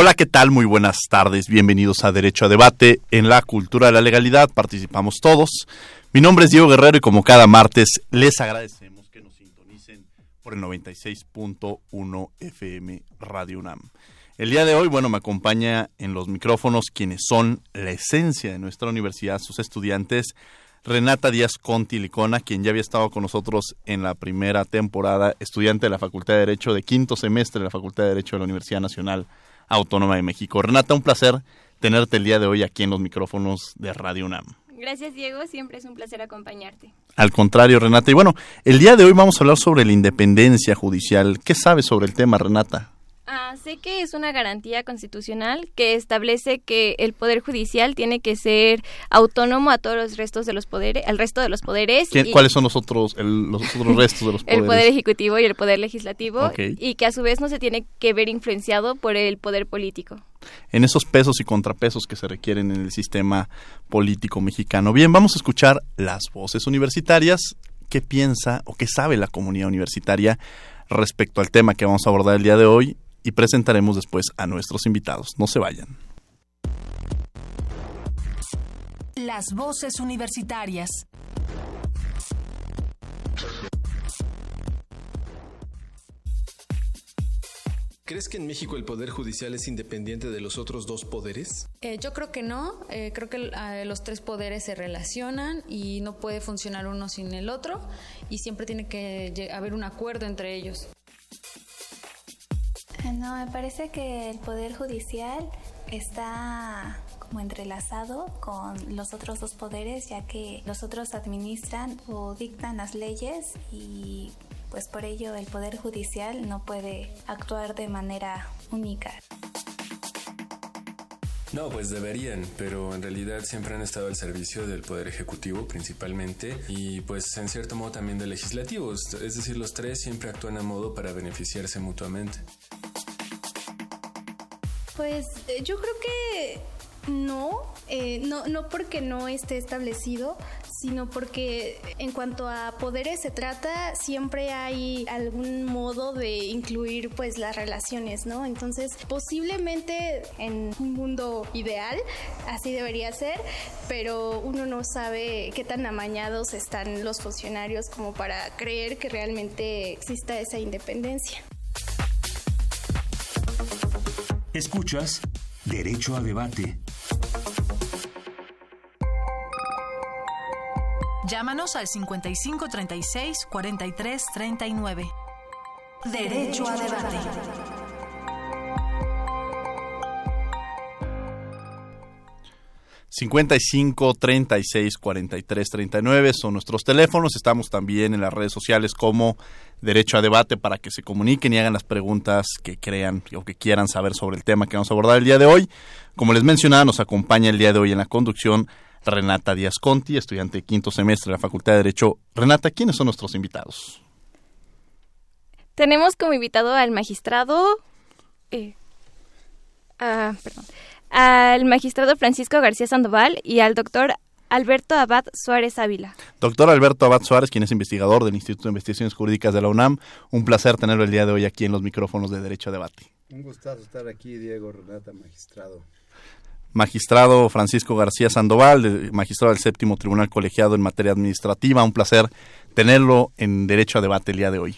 Hola, ¿qué tal? Muy buenas tardes. Bienvenidos a Derecho a Debate. En la cultura de la legalidad participamos todos. Mi nombre es Diego Guerrero y como cada martes les agradecemos que nos sintonicen por el 96.1 FM Radio UNAM. El día de hoy, bueno, me acompaña en los micrófonos quienes son la esencia de nuestra universidad, sus estudiantes, Renata Díaz Conti Licona, quien ya había estado con nosotros en la primera temporada, estudiante de la Facultad de Derecho de quinto semestre de la Facultad de Derecho de la Universidad Nacional Autónoma de México. Renata, un placer tenerte el día de hoy aquí en los micrófonos de Radio UNAM. Gracias Diego, siempre es un placer acompañarte. Al contrario, Renata. Y bueno, el día de hoy vamos a hablar sobre la independencia judicial. ¿Qué sabes sobre el tema, Renata? Ah, sé que es una garantía constitucional que establece que el poder judicial tiene que ser autónomo a todos los restos de los poderes, al resto de los poderes. ¿Quién- ¿Cuáles son los otros, el- los otros restos de los poderes? el poder ejecutivo y el poder legislativo y que a su vez no se tiene que ver influenciado por el poder político. en esos pesos y contrapesos que se requieren en el sistema político mexicano. Bien, vamos a escuchar las voces universitarias. ¿Qué piensa o qué sabe la comunidad universitaria respecto al tema que vamos a abordar el día de hoy? Y presentaremos después a nuestros invitados. No se vayan. Las voces universitarias. ¿Crees que en México el Poder Judicial es independiente de los otros dos poderes? Eh, yo creo que no, eh, creo que eh, los tres poderes se relacionan y no puede funcionar uno sin el otro y siempre tiene que haber un acuerdo entre ellos. Eh, No, me parece que el Poder Judicial está como entrelazado con los otros dos poderes, ya que los otros administran o dictan las leyes y pues por ello el Poder Judicial no puede actuar de manera única. No, pues deberían, pero en realidad siempre han estado al servicio del Poder Ejecutivo principalmente y pues en cierto modo también del Legislativo, es decir, los tres siempre actúan a modo para beneficiarse mutuamente. Pues eh, yo creo que no, eh, no, no porque no esté establecido, sino porque en cuanto a poderes se trata, siempre hay algún modo de incluir pues las relaciones, ¿no? Entonces, posiblemente en un mundo ideal así debería ser, pero uno no sabe qué tan amañados están los funcionarios como para creer que realmente exista esa independencia. Escuchas Derecho a Debate. Llámanos al 55 36 43 39. Derecho a debate. Cinco 36 43 39 son nuestros teléfonos. Estamos también en las redes sociales como Derecho a Debate para que se comuniquen y hagan las preguntas que crean o que quieran saber sobre el tema que vamos a abordar el día de hoy. Como les mencionaba, nos acompaña el día de hoy en la conducción Renata Díaz Conti, estudiante de quinto semestre de la Facultad de Derecho. Renata, ¿quiénes son nuestros invitados? Tenemos como invitado al magistrado, eh, ah, perdón, al magistrado Francisco García Sandoval y al doctor Alberto Abad Suárez Ávila. Doctor Alberto Abad Suárez, quien es investigador del Instituto de Investigaciones Jurídicas de la UNAM. Un placer tenerlo el día de hoy aquí en los micrófonos de Derecho a Debate. Un gustazo estar aquí, Diego Renata, magistrado. magistrado Francisco García Sandoval, magistrado del séptimo Tribunal Colegiado en materia administrativa. Un placer tenerlo en Derecho a Debate el día de hoy.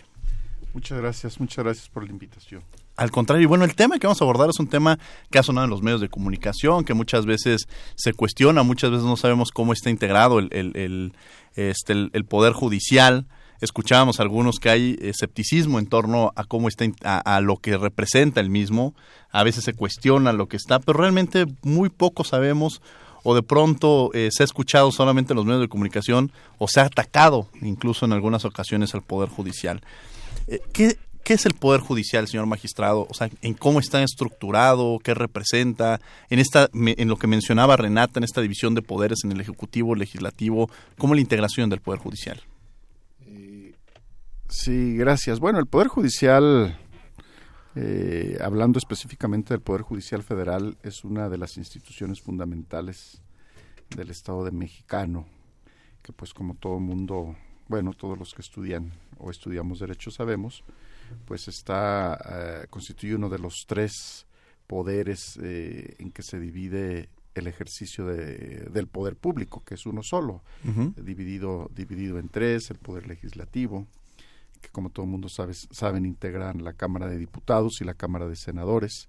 Muchas gracias, muchas gracias por la invitación. Al contrario, bueno, el tema que vamos a abordar es un tema que ha sonado en los medios de comunicación, que muchas veces se cuestiona, muchas veces no sabemos cómo está integrado el, el, este, el, poder judicial. Escuchábamos algunos que hay escepticismo en torno a cómo está, a, lo que representa el mismo. A veces se cuestiona lo que está, pero realmente muy poco sabemos o de pronto eh, se ha escuchado solamente en los medios de comunicación o se ha atacado incluso en algunas ocasiones al Poder Judicial. Eh, ¿qué, ¿Qué es el Poder Judicial, señor magistrado? O sea, ¿en cómo está estructurado? ¿Qué representa? En, esta, en lo que mencionaba Renata, en esta división de poderes en el Ejecutivo, Legislativo, ¿cómo la integración del Poder Judicial? Eh, sí, gracias. Bueno, el Poder Judicial, eh, hablando específicamente del Poder Judicial Federal, es una de las instituciones fundamentales del Estado de Mexicano, que pues como todo mundo, bueno, todos los que estudian o estudiamos derecho sabemos, pues está eh, constituye uno de los tres poderes eh, en que se divide el ejercicio de, del poder público, que es uno solo, dividido, dividido en tres, el poder legislativo, que como todo el mundo sabe, saben integran la Cámara de Diputados y la Cámara de Senadores,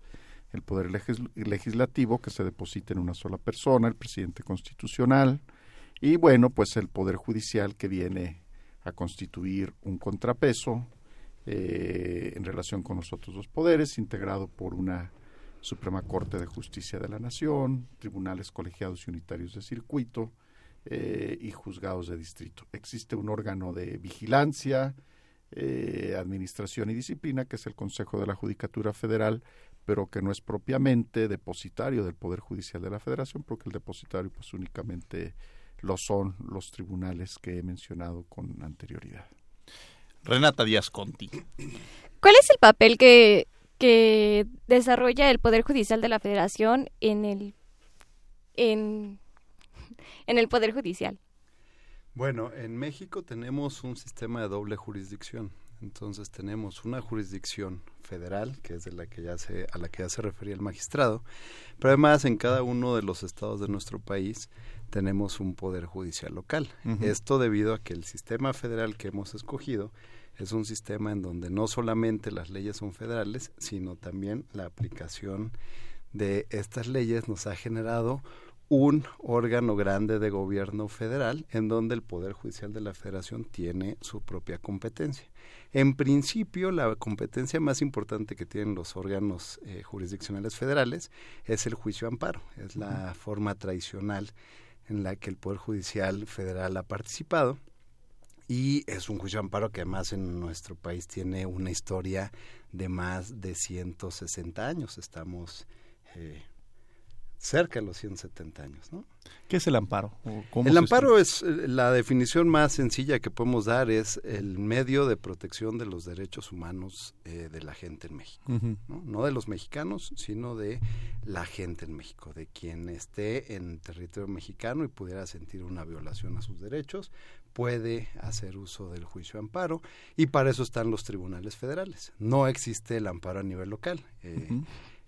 el poder legislativo que se deposita en una sola persona, el presidente constitucional, y bueno, pues el poder judicial que viene a constituir un contrapeso eh, en relación con los otros dos poderes, integrado por una Suprema Corte de Justicia de la Nación, tribunales colegiados y unitarios de circuito eh, y juzgados de distrito. Existe un órgano de vigilancia, eh, administración y disciplina, que es el Consejo de la Judicatura Federal, pero que no es propiamente depositario del Poder Judicial de la Federación, porque el depositario pues únicamente lo son los tribunales que he mencionado con anterioridad. Renata Díaz Conti. ¿Cuál es el papel que, que desarrolla el Poder Judicial de la Federación en el, en, en el Poder Judicial? Bueno, en México tenemos un sistema de doble jurisdicción. Entonces tenemos una jurisdicción federal, que es de la que ya se, a la que ya se refería el magistrado, pero además en cada uno de los estados de nuestro país tenemos un poder judicial local. Esto debido a que el sistema federal que hemos escogido es un sistema en donde no solamente las leyes son federales, sino también la aplicación de estas leyes nos ha generado un órgano grande de gobierno federal en donde el Poder Judicial de la Federación tiene su propia competencia. En principio, la competencia más importante que tienen los órganos eh, jurisdiccionales federales es el juicio amparo, es la forma tradicional en la que el Poder Judicial Federal ha participado. Y es un juicio de amparo que además en nuestro país tiene una historia de más de 160 años. Estamos eh, cerca de los 170 años, ¿no? ¿Qué es el amparo? el amparo es eh, la definición más sencilla que podemos dar es el medio de protección de los derechos humanos eh, de la gente en México, ¿no? ¿no? de los mexicanos, sino de la gente en México, de quien esté en territorio mexicano y pudiera sentir una violación a sus derechos, puede hacer uso del juicio de amparo y para eso están los tribunales federales. No existe el amparo a nivel local. Eh,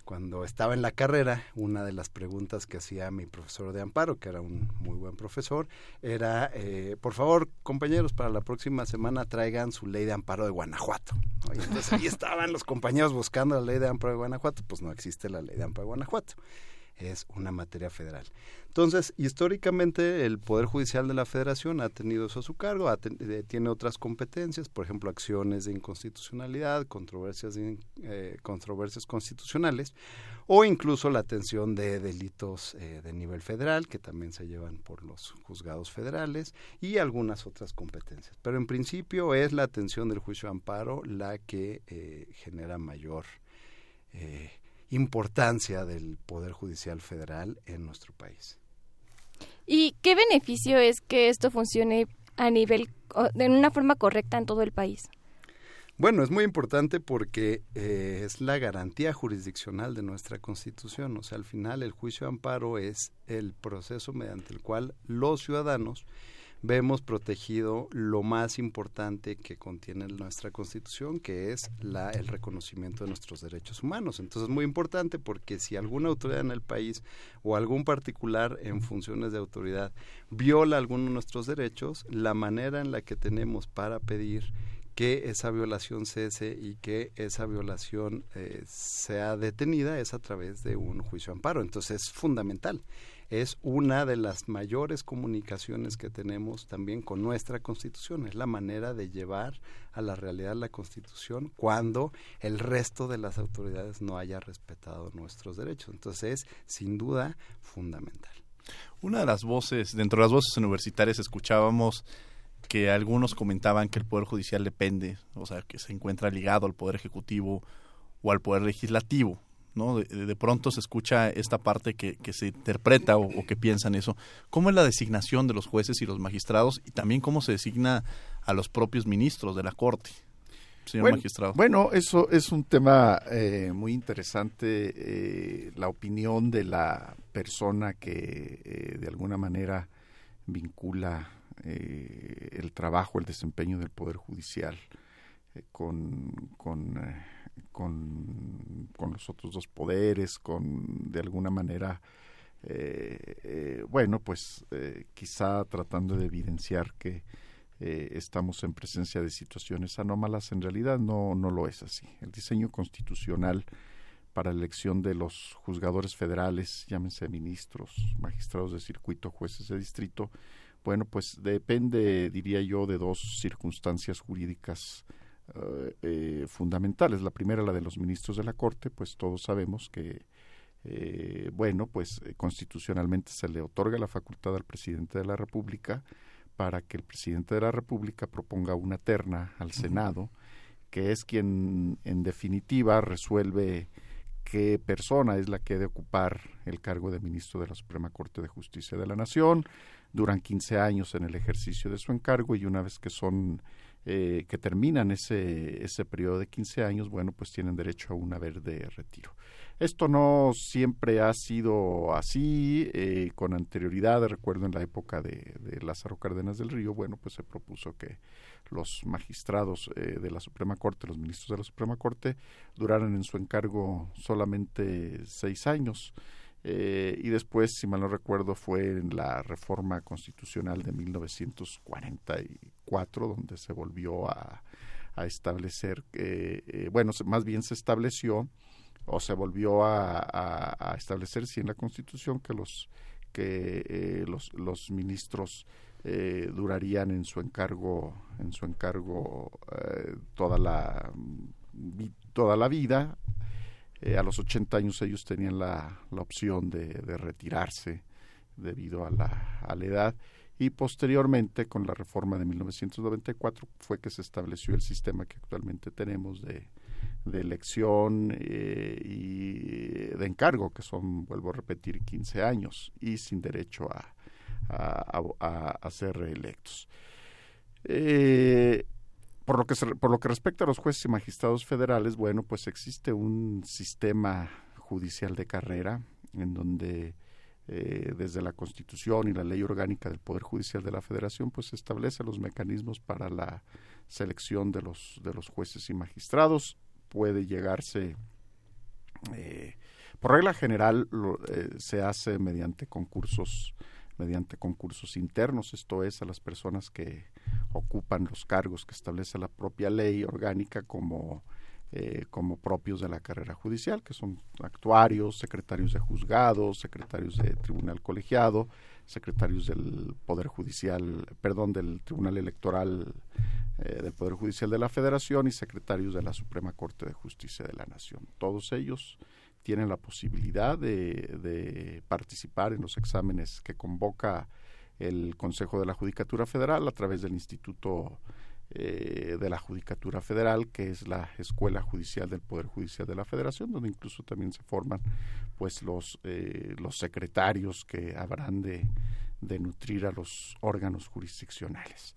cuando estaba en la carrera, una de las preguntas que hacía mi profesor de amparo, que era un muy buen profesor, era, eh, por favor, compañeros, para la próxima semana traigan su ley de amparo de Guanajuato. Y entonces ahí estaban los compañeros buscando la ley de amparo de Guanajuato, pues no existe la ley de amparo de Guanajuato es una materia federal. Entonces, históricamente el Poder Judicial de la Federación ha tenido eso a su cargo, eh, tiene otras competencias, por ejemplo, acciones de inconstitucionalidad, controversias, eh, controversias constitucionales o incluso la atención de delitos eh, de nivel federal que también se llevan por los juzgados federales y algunas otras competencias. Pero en principio es la atención del juicio de amparo la que genera mayor importancia del Poder Judicial Federal en nuestro país. ¿Y qué beneficio es que esto funcione a nivel, de una forma correcta en todo el país? Bueno, es muy importante porque eh, es la garantía jurisdiccional de nuestra Constitución. O sea, al final el juicio de amparo es el proceso mediante el cual los ciudadanos vemos protegido lo más importante que contiene nuestra Constitución, que es la, el reconocimiento de nuestros derechos humanos. Entonces es muy importante porque si alguna autoridad en el país o algún particular en funciones de autoridad viola alguno de nuestros derechos, la manera en la que tenemos para pedir que esa violación cese y que esa violación eh, sea detenida es a través de un juicio amparo. Entonces es fundamental es una de las mayores comunicaciones que tenemos también con nuestra Constitución. Es la manera de llevar a la realidad la Constitución cuando el resto de las autoridades no haya respetado nuestros derechos. Entonces es sin duda fundamental. Una de las voces, dentro de las voces universitarias escuchábamos que algunos comentaban que el Poder Judicial depende, o sea, que se encuentra ligado al Poder Ejecutivo o al Poder Legislativo. ¿No? De, pronto se escucha esta parte que, se interpreta o, que piensan eso. ¿Cómo es la designación de los jueces y los magistrados y también cómo se designa a los propios ministros de la Corte? Señor bueno, magistrado. Bueno, eso es un tema eh, muy interesante, eh, la opinión de la persona que eh, de alguna manera vincula el trabajo, el desempeño del Poder Judicial con, con con, con los otros dos poderes, con de alguna manera, eh, eh, bueno, pues eh, quizá tratando de evidenciar que estamos en presencia de situaciones anómalas, en realidad no, no lo es así. El diseño constitucional para la elección de los juzgadores federales, llámense ministros, magistrados de circuito, jueces de distrito, bueno, pues depende, diría yo, de dos circunstancias jurídicas eh, eh, fundamentales. La primera, la de los ministros de la Corte, pues todos sabemos que, eh, bueno, pues constitucionalmente se le otorga la facultad al presidente de la República para que el presidente de la República proponga una terna al Senado, que es quien en definitiva resuelve qué persona es la que debe ocupar el cargo de ministro de la Suprema Corte de Justicia de la Nación. Duran 15 años en el ejercicio de su encargo y una vez que son eh, que terminan ese, ese periodo de 15 años, bueno, pues tienen derecho a una verde de retiro. Esto no siempre ha sido así, eh, con anterioridad, recuerdo en la época de, Lázaro Cárdenas del Río, bueno, pues se propuso que los magistrados eh, de la Suprema Corte, los ministros de la Suprema Corte, duraran en su encargo solamente seis años. Eh, y después, si mal no recuerdo, fue en la reforma constitucional de 1944 donde se volvió a, establecer, eh, bueno, más bien se estableció o se volvió a, establecer, sí, en la Constitución que los que eh, los, los ministros durarían en su encargo en su encargo toda la toda la vida eh, a los 80 años ellos tenían la, la opción de, de, retirarse debido a la, a la edad y posteriormente con la reforma de 1994 fue que se estableció el sistema que actualmente tenemos de, de elección eh, y de encargo, que son, vuelvo a repetir, 15 años y sin derecho a, a, ser reelectos. Eh, por lo que por lo que respecta a los jueces y magistrados federales, bueno, pues existe un sistema judicial de carrera en donde eh, desde la Constitución y la Ley Orgánica del Poder Judicial de la Federación, pues se establece los mecanismos para la selección de los de los jueces y magistrados. Puede llegarse eh, por regla general eh, se hace mediante concursos mediante concursos internos, esto es, a las personas que ocupan los cargos que establece la propia ley orgánica como, eh, como propios de la carrera judicial, que son actuarios, secretarios de juzgados, secretarios de tribunal colegiado, secretarios del Poder Judicial, perdón, del Tribunal Electoral eh, del Poder Judicial de la Federación y secretarios de la Suprema Corte de Justicia de la Nación. Todos ellos tienen la posibilidad de, participar en los exámenes que convoca el Consejo de la Judicatura Federal a través del Instituto eh, de la Judicatura Federal, que es la Escuela Judicial del Poder Judicial de la Federación, donde incluso también se forman pues los, eh, los secretarios que habrán de, de nutrir a los órganos jurisdiccionales.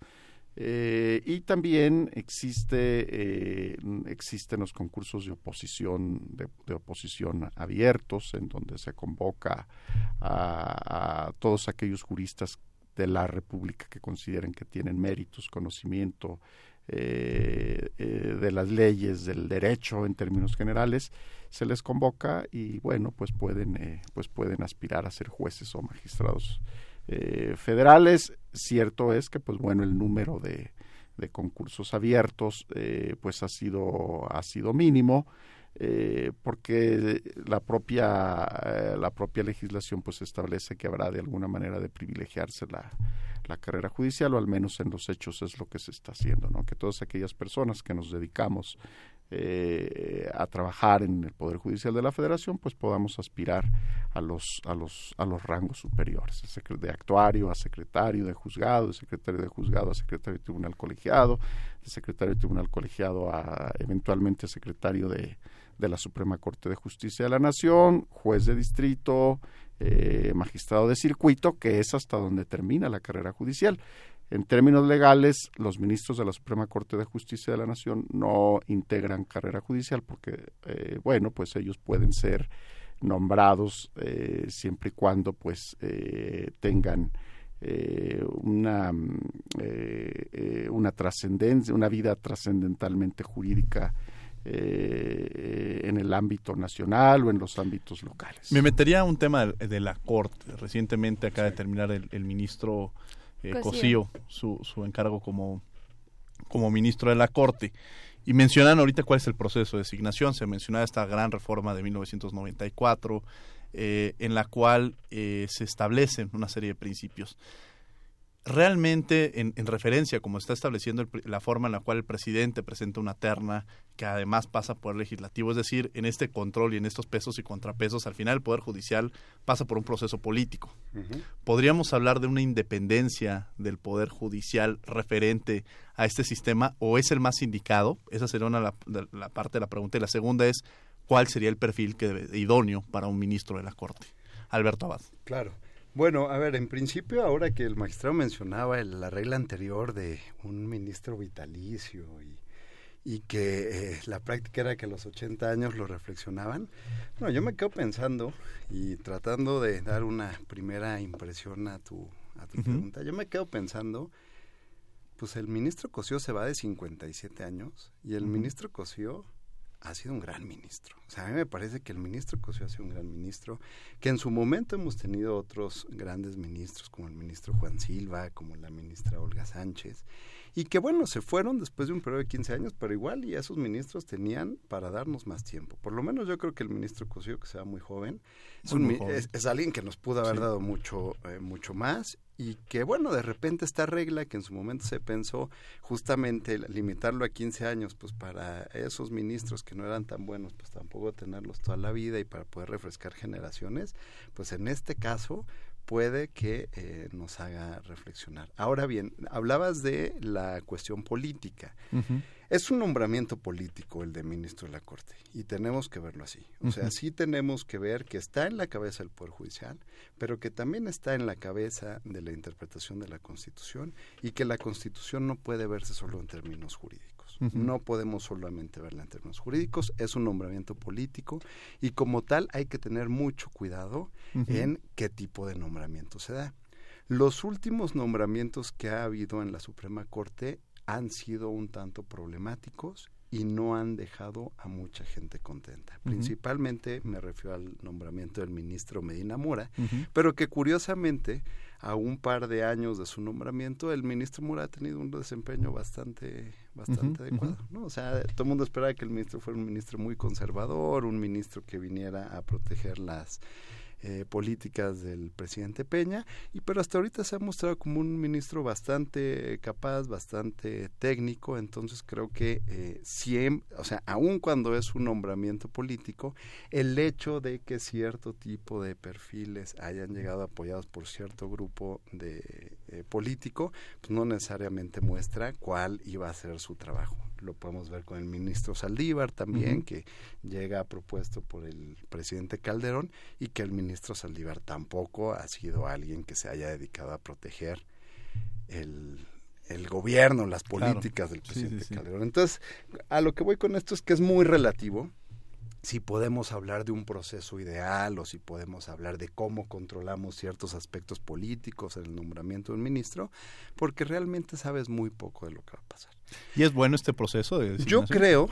Eh, y también existe, eh, existen los concursos de oposición, de, oposición abiertos, en donde se convoca a, todos aquellos juristas de la República que consideren que tienen méritos, conocimiento eh, eh, de las leyes, del derecho en términos generales, se les convoca y bueno, pues pueden, pues pueden aspirar a ser jueces o magistrados federales. Cierto es que, pues bueno, el número de, concursos abiertos, pues ha sido, ha sido mínimo. Eh, porque la propia eh, la propia legislación pues establece que habrá de alguna manera de privilegiarse la, la carrera judicial o al menos en los hechos es lo que se está haciendo no que todas aquellas personas que nos dedicamos eh, a trabajar en el poder judicial de la Federación pues podamos aspirar a los a los a los rangos superiores de actuario a secretario de juzgado de secretario de juzgado a secretario de tribunal colegiado de secretario de tribunal colegiado a eventualmente secretario de de la Suprema Corte de Justicia de la Nación, juez de distrito, eh, magistrado de circuito, que es hasta donde termina la carrera judicial. En términos legales, los ministros de la Suprema Corte de Justicia de la Nación no integran carrera judicial porque, eh, bueno, pues ellos pueden ser nombrados eh, siempre y cuando pues tengan una, una trascendencia, una vida trascendentalmente jurídica eh, en el ámbito nacional o en los ámbitos locales. Me metería a un tema de, la Corte. Recientemente acaba de terminar el, ministro eh, Cosío, su, su encargo como, como ministro de la Corte. Y mencionan ahorita cuál es el proceso de designación. Se mencionaba esta gran reforma de 1994, eh, en la cual eh, se establecen una serie de principios realmente en, referencia, como está estableciendo la forma en la cual el presidente presenta una terna que además pasa por el legislativo, es decir, en este control y en estos pesos y contrapesos, al final el Poder Judicial pasa por un proceso político. ¿Podríamos hablar de una independencia del Poder Judicial referente a este sistema o es el más indicado? Esa sería una la, la parte de la pregunta. Y la segunda es, ¿cuál sería el perfil que idóneo para un ministro de la Corte? Alberto Abad. Claro. Bueno, a ver, en principio, ahora que el magistrado mencionaba la regla anterior de un ministro vitalicio y, y que eh, la práctica era que a los 80 años lo reflexionaban, bueno, yo me quedo pensando y tratando de dar una primera impresión a tu, a tu pregunta, yo me quedo pensando, pues el ministro Cosío se va de 57 años y el ministro Cosío ha sido un gran ministro. O sea, a mí me parece que el ministro Cosío ha sido un gran ministro, que en su momento hemos tenido otros grandes ministros, como el ministro Juan Silva, como la ministra Olga Sánchez, y que bueno, se fueron después de un periodo de 15 años, pero igual y esos ministros tenían para darnos más tiempo. Por lo menos yo creo que el ministro Cosío, que sea muy joven, es, es, alguien que nos pudo haber dado mucho, eh, mucho más y que bueno, de repente esta regla que en su momento se pensó justamente limitarlo a 15 años, pues para esos ministros que no eran tan buenos, pues tampoco tenerlos toda la vida y para poder refrescar generaciones, pues en este caso puede que eh, nos haga reflexionar. Ahora bien, hablabas de la cuestión política. Es un nombramiento político el de ministro de la Corte y tenemos que verlo así. O sea, sí tenemos que ver que está en la cabeza del Poder Judicial, pero que también está en la cabeza de la interpretación de la Constitución y que la Constitución no puede verse solo en términos jurídicos. No podemos solamente verla en términos jurídicos, es un nombramiento político y como tal hay que tener mucho cuidado en qué tipo de nombramiento se da. Los últimos nombramientos que ha habido en la Suprema Corte han sido un tanto problemáticos y no han dejado a mucha gente contenta. Principalmente me refiero al nombramiento del ministro Medina Mora, pero que curiosamente a un par de años de su nombramiento el ministro Mora ha tenido un desempeño bastante bastante adecuado, ¿no? O sea, todo el mundo esperaba que el ministro fuera un ministro muy conservador, un ministro que viniera a proteger las eh, políticas del presidente Peña, y pero hasta ahorita se ha mostrado como un ministro bastante capaz, bastante técnico, entonces creo que eh, o sea, aun cuando es un nombramiento político, el hecho de que cierto tipo de perfiles hayan llegado apoyados por cierto grupo de eh, político, pues no necesariamente muestra cuál iba a ser su trabajo lo podemos ver con el ministro Saldívar también, que llega propuesto por el presidente Calderón y que el ministro Saldívar tampoco ha sido alguien que se haya dedicado a proteger el, el gobierno, las políticas del presidente Calderón. Entonces, a lo que voy con esto es que es muy relativo si podemos hablar de un proceso ideal o si podemos hablar de cómo controlamos ciertos aspectos políticos en el nombramiento de un ministro, porque realmente sabes muy poco de lo que va a pasar. ¿Y es bueno este proceso de Yo creo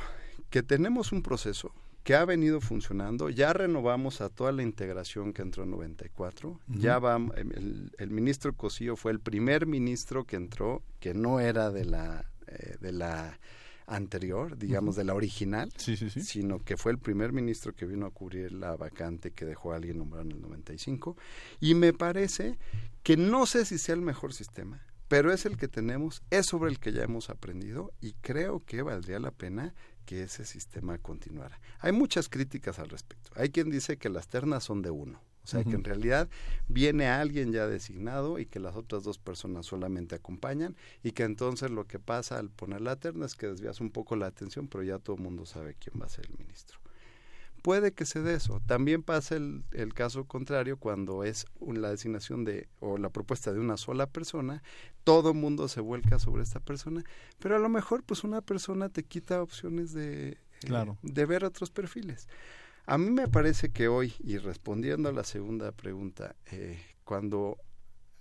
que tenemos un proceso que ha venido funcionando. Ya renovamos a toda la integración que entró en 94. Ya va, el, el, ministro Cosío fue el primer ministro que entró que no era de la, eh, de la anterior, digamos, de la original, sino que fue el primer ministro que vino a cubrir la vacante que dejó a alguien nombrado en el 95. Y me parece que no sé si sea el mejor sistema, pero es el que tenemos, es sobre el que ya hemos aprendido y creo que valdría la pena que ese sistema continuara. Hay muchas críticas al respecto. Hay quien dice que las ternas son de uno, o sea, que en realidad viene alguien ya designado y que las otras dos personas solamente acompañan y que entonces lo que pasa al poner la terna es que desvías un poco la atención, pero ya todo el mundo sabe quién va a ser el ministro. Puede que se dé eso. También pasa el, el caso contrario cuando es la designación de o la propuesta de una sola persona, todo el mundo se vuelca sobre esta persona, pero a lo mejor pues una persona te quita opciones de, claro. de ver otros perfiles. A mí me parece que hoy, y respondiendo a la segunda pregunta, eh, cuando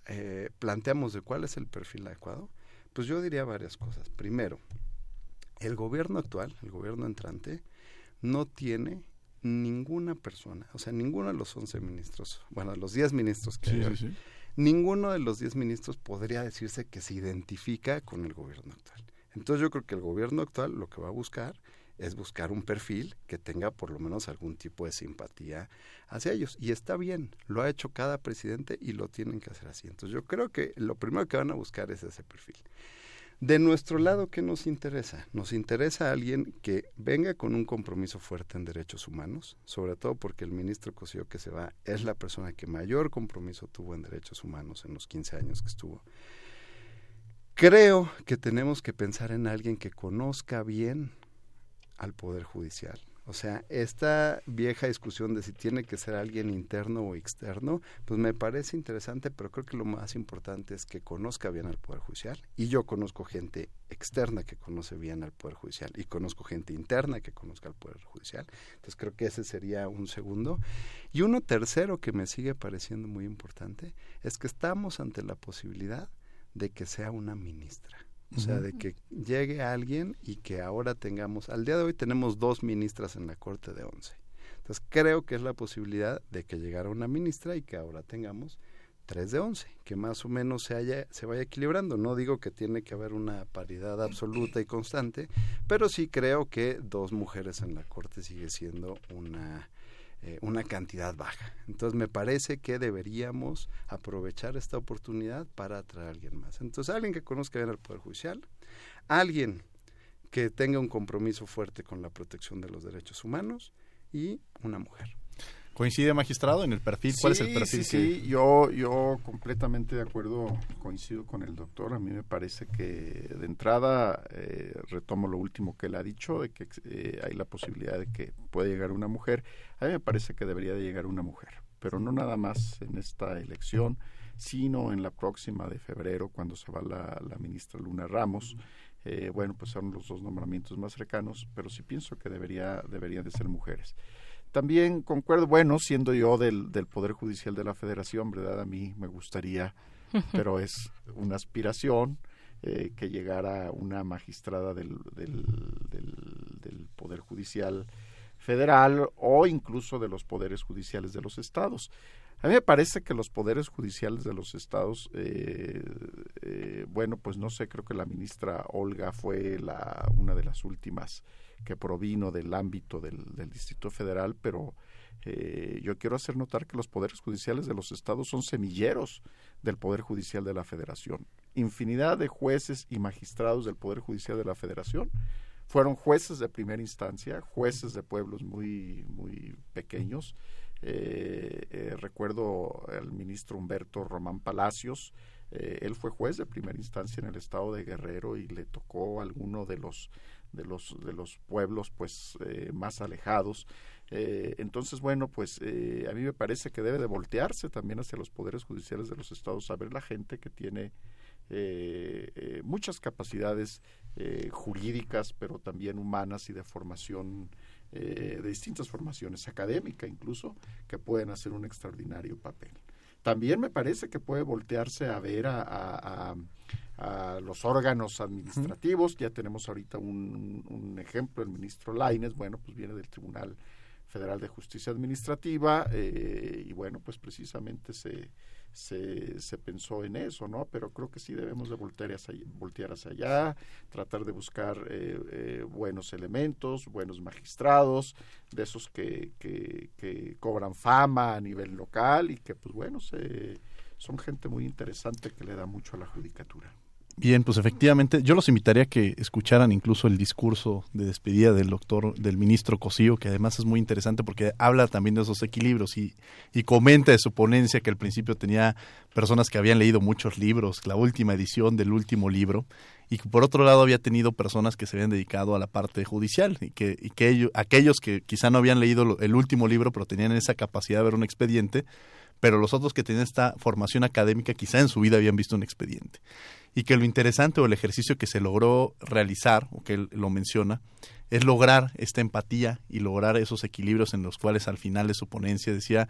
eh, planteamos de cuál es el perfil adecuado, pues yo diría varias cosas. Primero, el gobierno actual, el gobierno entrante, no tiene ninguna persona, o sea, ninguno de los 11 ministros, bueno, los 10 ministros que hay, sí, sí. ninguno de los 10 ministros podría decirse que se identifica con el gobierno actual. Entonces yo creo que el gobierno actual lo que va a buscar es buscar un perfil que tenga por lo menos algún tipo de simpatía hacia ellos. Y está bien, lo ha hecho cada presidente y lo tienen que hacer así. Entonces yo creo que lo primero que van a buscar es ese perfil. De nuestro lado, ¿qué nos interesa? Nos interesa alguien que venga con un compromiso fuerte en derechos humanos, sobre todo porque el ministro Cosío que se va es la persona que mayor compromiso tuvo en derechos humanos en los 15 años que estuvo. Creo que tenemos que pensar en alguien que conozca bien al Poder Judicial. O sea, esta vieja discusión de si tiene que ser alguien interno o externo, pues me parece interesante, pero creo que lo más importante es que conozca bien al Poder Judicial. Y yo conozco gente externa que conoce bien al Poder Judicial y conozco gente interna que conozca al Poder Judicial. Entonces creo que ese sería un segundo. Y uno tercero que me sigue pareciendo muy importante es que estamos ante la posibilidad de que sea una ministra. O sea, de que llegue alguien y que ahora tengamos, al día de hoy tenemos dos ministras en la Corte de Once. Entonces creo que es la posibilidad de que llegara una ministra y que ahora tengamos tres de once, que más o menos se, haya, se vaya equilibrando. No digo que tiene que haber una paridad absoluta y constante, pero sí creo que dos mujeres en la Corte sigue siendo una, eh, una cantidad baja. Entonces me parece que deberíamos aprovechar esta oportunidad para atraer a alguien más. Entonces alguien que conozca bien el Poder Judicial, alguien que tenga un compromiso fuerte con la protección de los derechos humanos y una mujer. ¿Coincide, magistrado, en el perfil? ¿Cuál sí, es el perfil? Sí, que... sí, yo, yo completamente de acuerdo, coincido con el doctor. A mí me parece que de entrada, eh, retomo lo último que él ha dicho, de que eh, hay la posibilidad de que pueda llegar una mujer. A mí me parece que debería de llegar una mujer, pero no nada más en esta elección, sino en la próxima de febrero, cuando se va la, la ministra Luna Ramos. Eh, bueno, pues son los dos nombramientos más cercanos, pero sí pienso que debería, deberían de ser mujeres también concuerdo, bueno, siendo yo del, del Poder Judicial de la Federación, ¿verdad? A mí me gustaría, pero es una aspiración eh, que llegara una magistrada del, del, del, del, Poder Judicial Federal o incluso de los poderes judiciales de los estados. A mí me parece que los poderes judiciales de los estados, eh, eh, bueno, pues no sé, creo que la ministra Olga fue la, una de las últimas que provino del ámbito del, Distrito Federal, pero eh, yo quiero hacer notar que los poderes judiciales de los estados son semilleros del Poder Judicial de la Federación. Infinidad de jueces y magistrados del Poder Judicial de la Federación fueron jueces de primera instancia, jueces de pueblos muy, muy pequeños. Eh, eh, recuerdo al ministro Humberto Román Palacios, él fue juez de primera instancia en el estado de Guerrero y le tocó alguno de los de los de los pueblos pues eh, más alejados eh, entonces bueno pues eh, a mí me parece que debe de voltearse también hacia los poderes judiciales de los estados a ver la gente que tiene muchas capacidades jurídicas pero también humanas y de formación eh, de distintas formaciones, académica incluso, que pueden hacer un extraordinario papel. También me parece que puede voltearse a ver a, los órganos administrativos. Ya tenemos ahorita un, ejemplo, el ministro Laines, bueno, pues viene del Tribunal Federal de Justicia Administrativa eh, y bueno, pues precisamente se, se, se, pensó en eso, ¿no? Pero creo que sí debemos de voltear hacia, voltear hacia allá, tratar de buscar eh, eh, buenos elementos, buenos magistrados, de esos que, que, que, cobran fama a nivel local y que, pues bueno, se, son gente muy interesante que le da mucho a la judicatura. Bien, pues efectivamente, yo los invitaría a que escucharan incluso el discurso de despedida del doctor, del ministro Cosío, que además es muy interesante porque habla también de esos equilibrios y, y comenta de su ponencia que al principio tenía personas que habían leído muchos libros, la última edición del último libro, y por otro lado había tenido personas que se habían dedicado a la parte judicial y que, y que ellos, aquellos que quizá no habían leído el último libro, pero tenían esa capacidad de ver un expediente, pero los otros que tenían esta formación académica quizá en su vida habían visto un expediente y que lo interesante o el ejercicio que se logró realizar, o que él lo menciona, es lograr esta empatía y lograr esos equilibrios en los cuales al final de su ponencia decía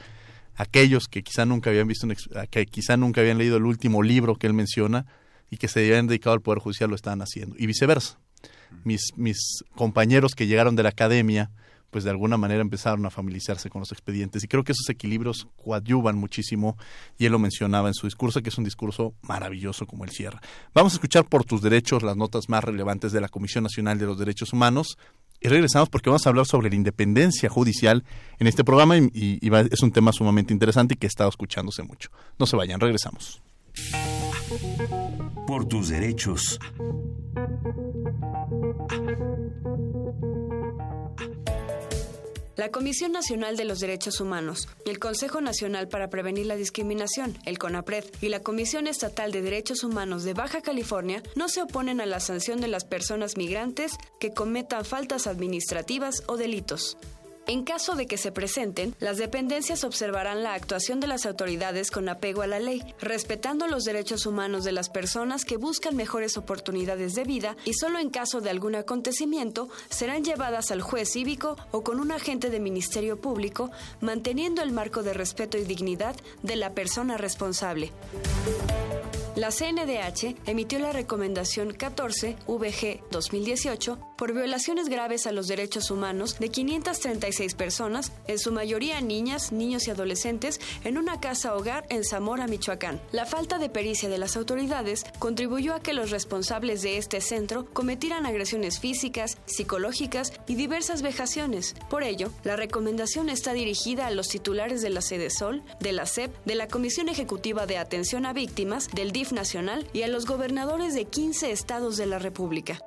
aquellos que quizá nunca habían visto, que quizá nunca habían leído el último libro que él menciona y que se habían dedicado al Poder Judicial lo estaban haciendo, y viceversa. Mis, mis compañeros que llegaron de la academia, pues de alguna manera empezaron a familiarizarse con los expedientes. Y creo que esos equilibrios coadyuvan muchísimo, y él lo mencionaba en su discurso, que es un discurso maravilloso como el cierra. Vamos a escuchar por tus derechos las notas más relevantes de la Comisión Nacional de los Derechos Humanos. Y regresamos porque vamos a hablar sobre la independencia judicial en este programa y, es un tema sumamente interesante y que estado escuchándose mucho. No se vayan, regresamos. Por tus derechos. La Comisión Nacional de los Derechos Humanos, el Consejo Nacional para Prevenir la Discriminación, el CONAPRED, y la Comisión Estatal de Derechos Humanos de Baja California no se oponen a la sanción de las personas migrantes que cometan faltas administrativas o delitos. En caso de que se presenten, las dependencias observarán la actuación de las autoridades con apego a la ley, respetando los derechos humanos de las personas que buscan mejores oportunidades de vida y solo en caso de algún acontecimiento serán llevadas al juez cívico o con un agente de Ministerio Público, manteniendo el marco de respeto y dignidad de la persona responsable. La CNDH emitió la recomendación 14 VG 2018 por violaciones graves a los derechos humanos de 536 personas, en su mayoría niñas, niños y adolescentes, en una casa hogar en Zamora, Michoacán. La falta de pericia de las autoridades contribuyó a que los responsables de este centro cometieran agresiones físicas, psicológicas y diversas vejaciones. Por ello, la recomendación está dirigida a los titulares de la Sede Sol, de la SEP, de la Comisión Ejecutiva de Atención a Víctimas, del DIF nacional y a los gobernadores de 15 estados de la República.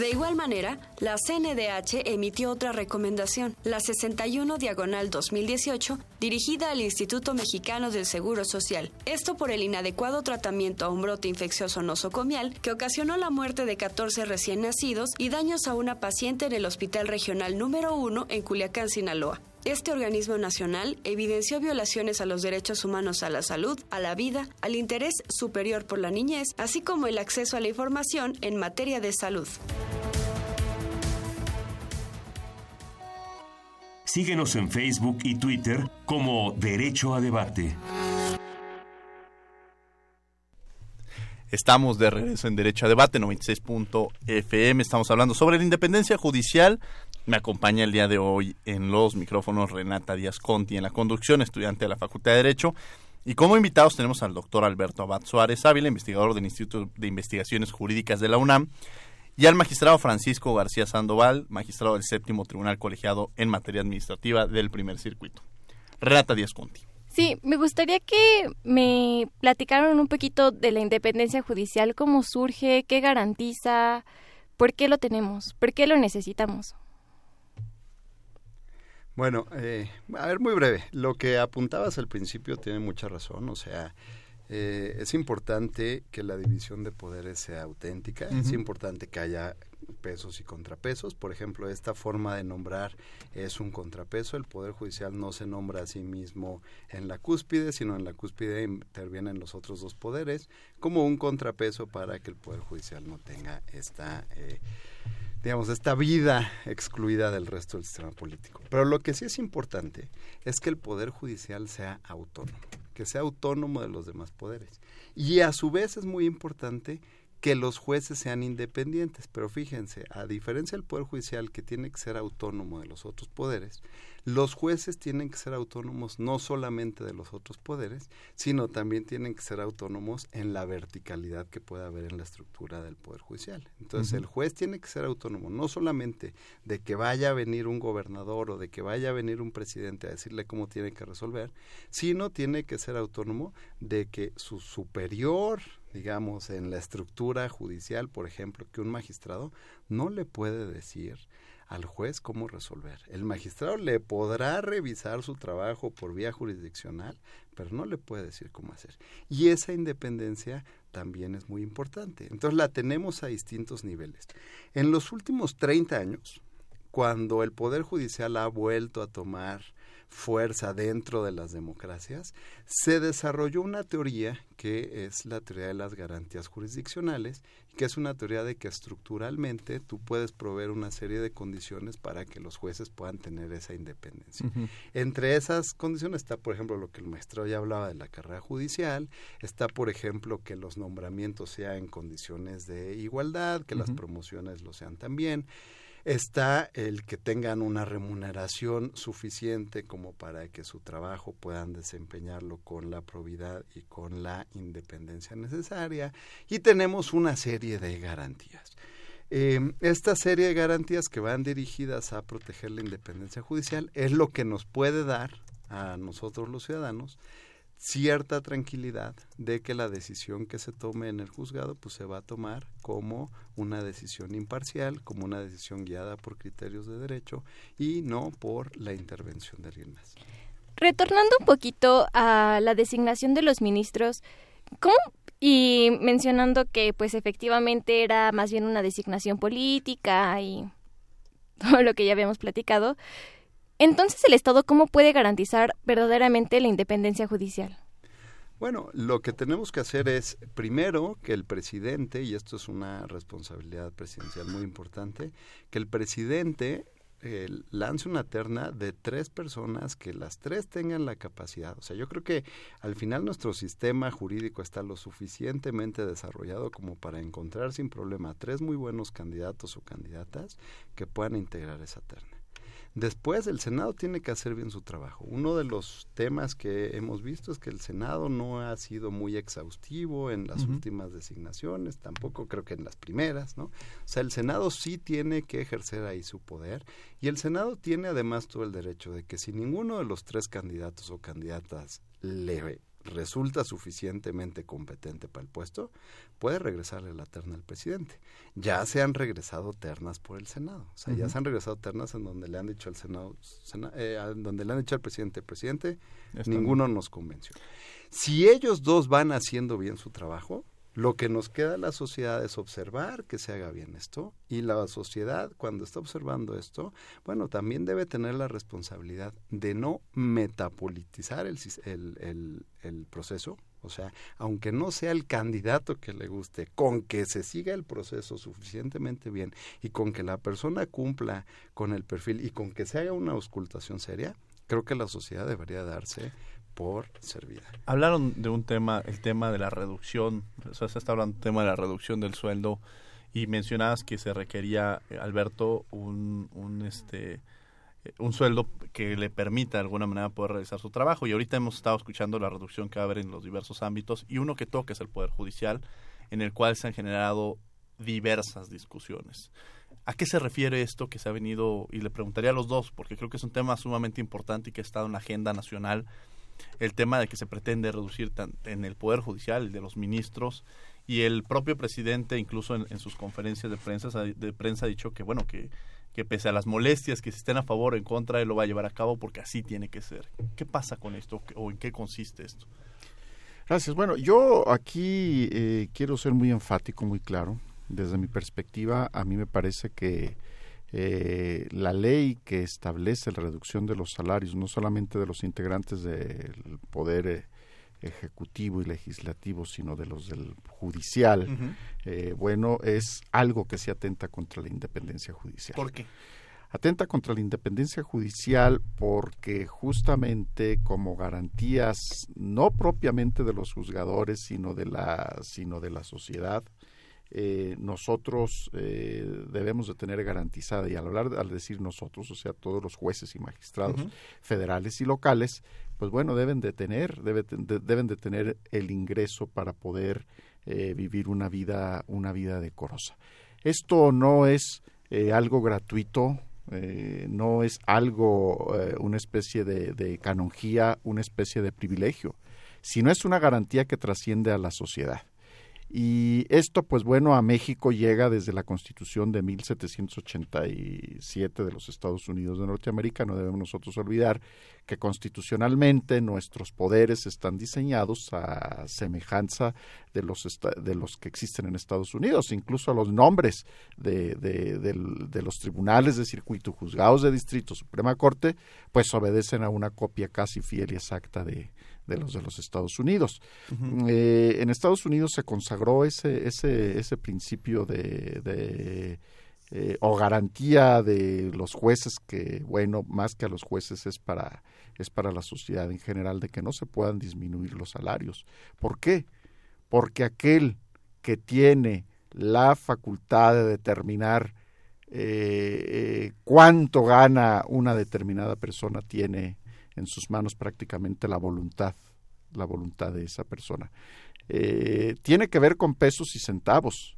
De igual manera, la CNDH emitió otra recomendación, la 61 Diagonal 2018, dirigida al Instituto Mexicano del Seguro Social. Esto por el inadecuado tratamiento a un brote infeccioso nosocomial que ocasionó la muerte de 14 recién nacidos y daños a una paciente en el Hospital Regional número 1 en Culiacán, Sinaloa. Este organismo nacional evidenció violaciones a los derechos humanos a la salud, a la vida, al interés superior por la niñez, así como el acceso a la información en materia de salud. Síguenos en Facebook y Twitter como Derecho a Debate. Estamos de regreso en Derecho a Debate 96.fm. Estamos hablando sobre la independencia judicial me acompaña el día de hoy en los micrófonos Renata Díaz Conti en la conducción, estudiante de la Facultad de Derecho. Y como invitados tenemos al doctor Alberto Abad Suárez Ávila, investigador del Instituto de Investigaciones Jurídicas de la UNAM, y al magistrado Francisco García Sandoval, magistrado del séptimo tribunal colegiado en materia administrativa del primer circuito. Renata Díaz Conti. Sí, me gustaría que me platicaran un poquito de la independencia judicial, cómo surge, qué garantiza, por qué lo tenemos, por qué lo necesitamos. Bueno, eh, a ver, muy breve. Lo que apuntabas al principio tiene mucha razón. O sea, eh, es importante que la división de poderes sea auténtica. Es importante que haya pesos y contrapesos. Por ejemplo, esta forma de nombrar es un contrapeso. El Poder Judicial no se nombra a sí mismo en la cúspide, sino en la cúspide intervienen los otros dos poderes como un contrapeso para que el Poder Judicial no tenga esta... Eh, digamos, esta vida excluida del resto del sistema político. Pero lo que sí es importante es que el Poder Judicial sea autónomo, que sea autónomo de los demás poderes. Y a su vez es muy importante que los jueces sean independientes. Pero fíjense, a diferencia del Poder Judicial, que tiene que ser autónomo de los otros poderes, los jueces tienen que ser autónomos no solamente de los otros poderes, sino también tienen que ser autónomos en la verticalidad que pueda haber en la estructura del Poder Judicial. Entonces, el juez tiene que ser autónomo no solamente de que vaya a venir un gobernador o de que vaya a venir un presidente a decirle cómo tiene que resolver, sino tiene que ser autónomo de que su superior digamos, en la estructura judicial, por ejemplo, que un magistrado no le puede decir al juez cómo resolver. El magistrado le podrá revisar su trabajo por vía jurisdiccional, pero no le puede decir cómo hacer. Y esa independencia también es muy importante. Entonces la tenemos a distintos niveles. En los últimos 30 años, cuando el Poder Judicial ha vuelto a tomar fuerza dentro de las democracias, se desarrolló una teoría que es la teoría de las garantías jurisdiccionales, que es una teoría de que estructuralmente tú puedes proveer una serie de condiciones para que los jueces puedan tener esa independencia. Entre esas condiciones está, por ejemplo, lo que el maestro ya hablaba de la carrera judicial, está, por ejemplo, que los nombramientos sean en condiciones de igualdad, que las promociones lo sean también está el que tengan una remuneración suficiente como para que su trabajo puedan desempeñarlo con la probidad y con la independencia necesaria y tenemos una serie de garantías. Eh, esta serie de garantías que van dirigidas a proteger la independencia judicial es lo que nos puede dar a nosotros los ciudadanos cierta tranquilidad de que la decisión que se tome en el juzgado pues se va a tomar como una decisión imparcial, como una decisión guiada por criterios de derecho y no por la intervención de alguien más. Retornando un poquito a la designación de los ministros, ¿cómo y mencionando que pues efectivamente era más bien una designación política y todo lo que ya habíamos platicado, entonces, ¿el Estado cómo puede garantizar verdaderamente la independencia judicial? Bueno, lo que tenemos que hacer es, primero, que el presidente, y esto es una responsabilidad presidencial muy importante, que el presidente eh, lance una terna de tres personas que las tres tengan la capacidad. O sea, yo creo que al final nuestro sistema jurídico está lo suficientemente desarrollado como para encontrar sin problema tres muy buenos candidatos o candidatas que puedan integrar esa terna. Después el Senado tiene que hacer bien su trabajo. Uno de los temas que hemos visto es que el Senado no ha sido muy exhaustivo en las últimas designaciones, tampoco creo que en las primeras, ¿no? O sea, el Senado sí tiene que ejercer ahí su poder y el Senado tiene además todo el derecho de que si ninguno de los tres candidatos o candidatas le resulta suficientemente competente para el puesto, puede regresarle la terna al presidente. Ya se han regresado ternas por el Senado. O sea, ya se han regresado ternas en donde le han dicho al Senado, eh, donde le han dicho al presidente, presidente, ninguno nos convenció. Si ellos dos van haciendo bien su trabajo, lo que nos queda a la sociedad es observar que se haga bien esto y la sociedad cuando está observando esto, bueno, también debe tener la responsabilidad de no metapolitizar el, el, el, proceso, o sea, aunque no sea el candidato que le guste, con que se siga el proceso suficientemente bien y con que la persona cumpla con el perfil y con que se haga una auscultación seria, creo que la sociedad debería darse por servida. Hablaron de un tema, el tema de la reducción, o sea, se está hablando del tema de la reducción del sueldo y mencionabas que se requería, eh, Alberto, un, un este eh, un sueldo que le permita de alguna manera poder realizar su trabajo. Y ahorita hemos estado escuchando la reducción que va a haber en los diversos ámbitos y uno que toca es el Poder Judicial, en el cual se han generado diversas discusiones. ¿A qué se refiere esto que se ha venido? Y le preguntaría a los dos, porque creo que es un tema sumamente importante y que ha estado en la agenda nacional el tema de que se pretende reducir en el Poder Judicial, el de los ministros, y el propio presidente, incluso en, sus conferencias de prensa, de prensa, ha dicho que, bueno, que, que pese a las molestias que estén a favor o en contra, él lo va a llevar a cabo porque así tiene que ser. ¿Qué pasa con esto o en qué consiste esto? Gracias. Bueno, yo aquí eh, quiero ser muy enfático, muy claro. Desde mi perspectiva, a mí me parece que eh, la ley que establece la reducción de los salarios, no solamente de los integrantes del poder eh, ejecutivo y legislativo, sino de los del judicial, eh, bueno, es algo que se atenta contra la independencia judicial. ¿Por qué? Atenta contra la independencia judicial porque justamente como garantías no propiamente de los juzgadores, sino de la, sino de la sociedad, eh, nosotros eh, debemos de tener garantizada, y al hablar, al decir nosotros, o sea, todos los jueces y magistrados federales y locales, pues bueno, deben de tener, deben de tener el ingreso para poder eh, vivir una vida, una vida decorosa. Esto no es algo gratuito, no es algo, una especie de, de canonjía, una especie de privilegio, sino es una garantía que trasciende a la sociedad. Y esto, pues bueno, a México llega desde la Constitución de 1787 de los Estados Unidos de Norteamérica. No debemos nosotros olvidar que constitucionalmente nuestros poderes están diseñados a semejanza de los, de los que existen en Estados Unidos. Incluso los nombres de, de, de los tribunales de circuito, juzgados de distrito, Suprema Corte, pues obedecen a una copia casi fiel y exacta de, de los de los Estados Unidos. Eh, en Estados Unidos se consagró ese, ese, ese principio de, eh, o garantía de los jueces que, bueno, más que a los jueces es para, es para la sociedad en general, de que no se puedan disminuir los salarios. ¿Por qué? Porque aquel que tiene la facultad de determinar eh, cuánto gana una determinada persona tiene en sus manos prácticamente la voluntad, la voluntad de esa persona. Eh, tiene que ver con pesos y centavos,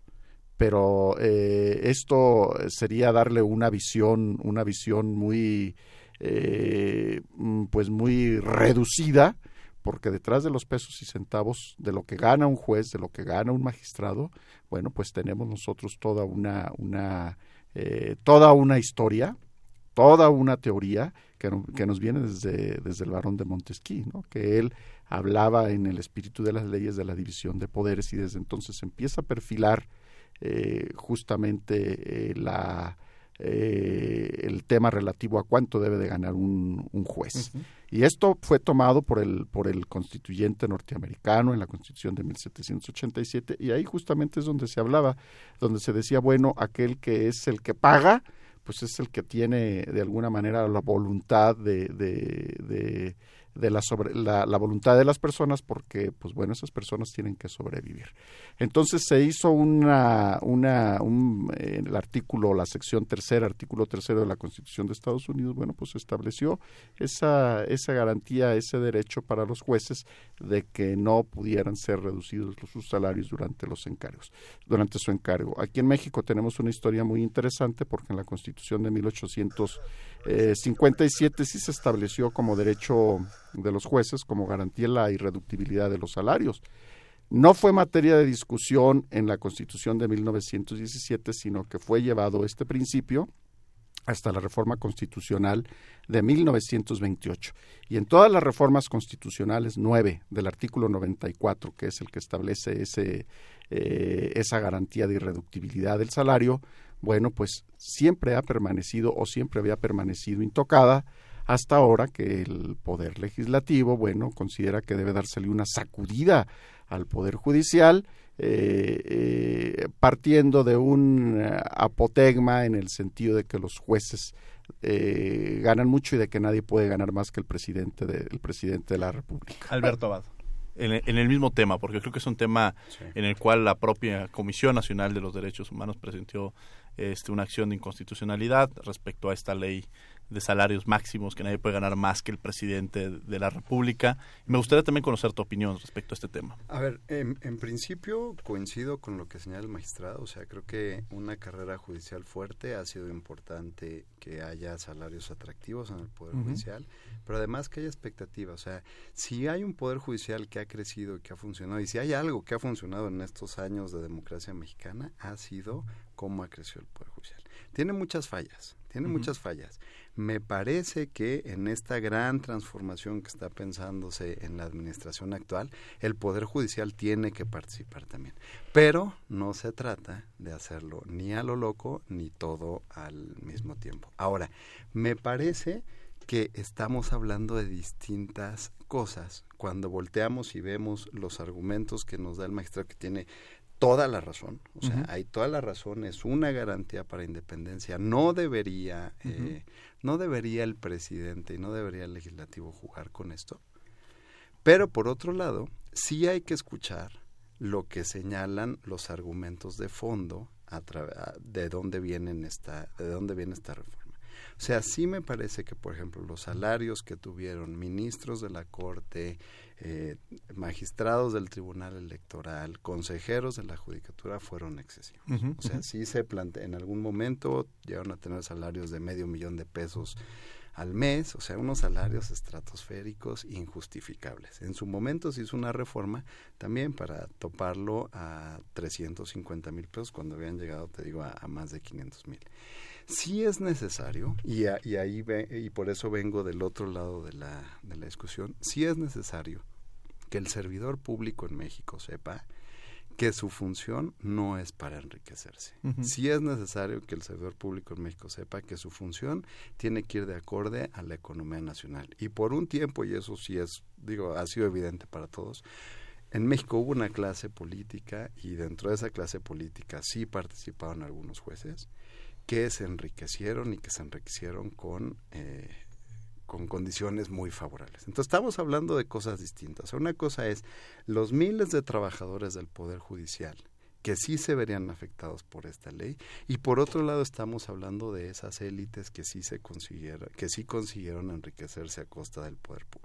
pero eh, esto sería darle una visión, una visión muy, eh, mm, pues muy reducida, porque detrás de los pesos y centavos, de lo que gana un juez, de lo que gana un magistrado, bueno, pues tenemos nosotros toda una, una toda una historia, toda una teoría que, nos viene desde, desde el varón de Montesquieu, ¿no? que él hablaba en el espíritu de las leyes de la división de poderes y desde entonces empieza a perfilar eh, justamente eh, la, eh, el tema relativo a cuánto debe de ganar un, juez. Y esto fue tomado por el, por el constituyente norteamericano en la constitución de 1787 y ahí justamente es donde se hablaba, donde se decía, bueno, aquel que es el que paga, pues es el que tiene de alguna manera la voluntad de, de, de la, sobre, la, voluntad de las personas porque, pues bueno, esas personas tienen que sobrevivir. Entonces se hizo una, una un, el artículo, la sección tercera, artículo tercero de la Constitución de Estados Unidos, bueno, pues estableció esa, esa garantía, ese derecho para los jueces de que no pudieran ser reducidos sus salarios durante los encargos, durante su encargo. Aquí en México tenemos una historia muy interesante porque en la Constitución de 1857 sí se estableció como derecho de los jueces como garantía la irreductibilidad de los salarios. No fue materia de discusión en la Constitución de 1917, sino que fue llevado este principio hasta la reforma constitucional de 1928. Y en todas las reformas constitucionales, nueve del artículo 94, que es el que establece eh, esa garantía de irreductibilidad del salario, bueno, pues siempre ha permanecido o siempre había permanecido intocada hasta ahora que el Poder Legislativo, bueno, considera que debe dársele una sacudida al Poder Judicial, eh, eh, partiendo de un eh, apotegma en el sentido de que los jueces ganan mucho y de que nadie puede ganar más que el presidente de, el presidente de la República. Alberto Abad. En, el mismo tema, porque creo que es un tema en el cual la propia Comisión Nacional de los Derechos Humanos presentó este, una acción de inconstitucionalidad respecto a esta ley de salarios máximos, que nadie puede ganar más que el presidente de la República. Me gustaría también conocer tu opinión respecto a este tema. A ver, en, principio coincido con lo que señala el magistrado, o sea, creo que una carrera judicial fuerte ha sido importante que haya salarios atractivos en el Poder Judicial, pero además que haya expectativa, o sea, si hay un Poder Judicial que ha crecido y que ha funcionado, y si hay algo que ha funcionado en estos años de democracia mexicana, ha sido cómo ha crecido el Poder Judicial. Tiene muchas fallas, tiene muchas fallas. Me parece que en esta gran transformación que está pensándose en la administración actual, el Poder Judicial tiene que participar también. Pero no se trata de hacerlo ni a lo loco ni todo al mismo tiempo. Ahora, me parece que estamos hablando de distintas cosas. Cuando volteamos y vemos los argumentos que nos da el magistrado que tiene toda la razón, o sea, hay toda la razón, es una garantía para independencia. No debería, eh, no debería el presidente y no debería el legislativo jugar con esto. Pero por otro lado, sí hay que escuchar lo que señalan los argumentos de fondo a de dónde vienen esta, de dónde viene esta reforma. O sea, sí me parece que, por ejemplo, los salarios que tuvieron ministros de la Corte, eh, magistrados del Tribunal Electoral, consejeros de la Judicatura fueron excesivos. o sea, sí se plantea, en algún momento llegaron a tener salarios de medio millón de pesos al mes, o sea, unos salarios estratosféricos injustificables. En su momento se hizo una reforma también para toparlo a 350 mil pesos cuando habían llegado, te digo, a, más de 500 mil. Sí es necesario, y, y ahí y por eso vengo del otro lado de la, de la discusión, sí es necesario que el servidor público en México sepa que su función no es para enriquecerse. Sí es necesario que el servidor público en México sepa que su función tiene que ir de acorde a la economía nacional. Y por un tiempo, y eso sí es, digo, ha sido evidente para todos, en México hubo una clase política y dentro de esa clase política sí participaron algunos jueces que se enriquecieron y que se enriquecieron con eh, con condiciones muy favorables. Entonces estamos hablando de cosas distintas. Una cosa es los miles de trabajadores del Poder Judicial que sí se verían afectados por esta ley y por otro lado estamos hablando de esas élites que sí se consiguieron que sí consiguieron enriquecerse a costa del poder público.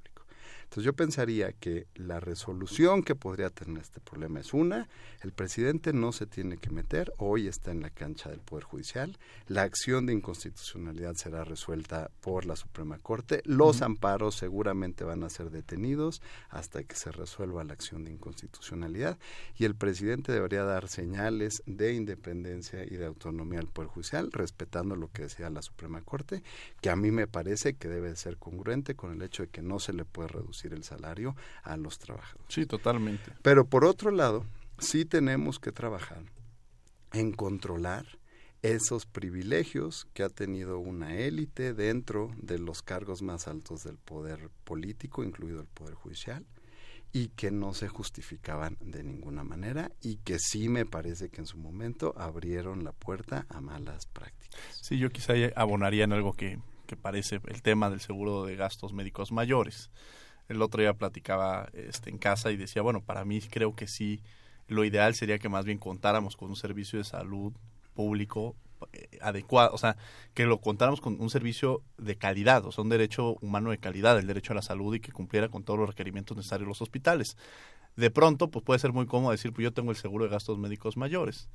Entonces yo pensaría que la resolución que podría tener este problema es una, el presidente no se tiene que meter, hoy está en la cancha del Poder Judicial, la acción de inconstitucionalidad será resuelta por la Suprema Corte, los amparos seguramente van a ser detenidos hasta que se resuelva la acción de inconstitucionalidad y el presidente debería dar señales de independencia y de autonomía al Poder Judicial, respetando lo que decía la Suprema Corte, que a mí me parece que debe ser congruente con el hecho de que no se le puede reducir el salario a los trabajadores. Sí, totalmente. Pero por otro lado, sí tenemos que trabajar en controlar esos privilegios que ha tenido una élite dentro de los cargos más altos del poder político, incluido el poder judicial, y que no se justificaban de ninguna manera y que sí me parece que en su momento abrieron la puerta a malas prácticas. Sí, yo quizá abonaría en algo que, que parece el tema del seguro de gastos médicos mayores el otro día platicaba este, en casa y decía, bueno, para mí creo que sí, lo ideal sería que más bien contáramos con un servicio de salud público eh, adecuado, o sea, que lo contáramos con un servicio de calidad, o sea, un derecho humano de calidad, el derecho a la salud y que cumpliera con todos los requerimientos necesarios los hospitales. De pronto, pues puede ser muy cómodo decir, pues yo tengo el seguro de gastos médicos mayores,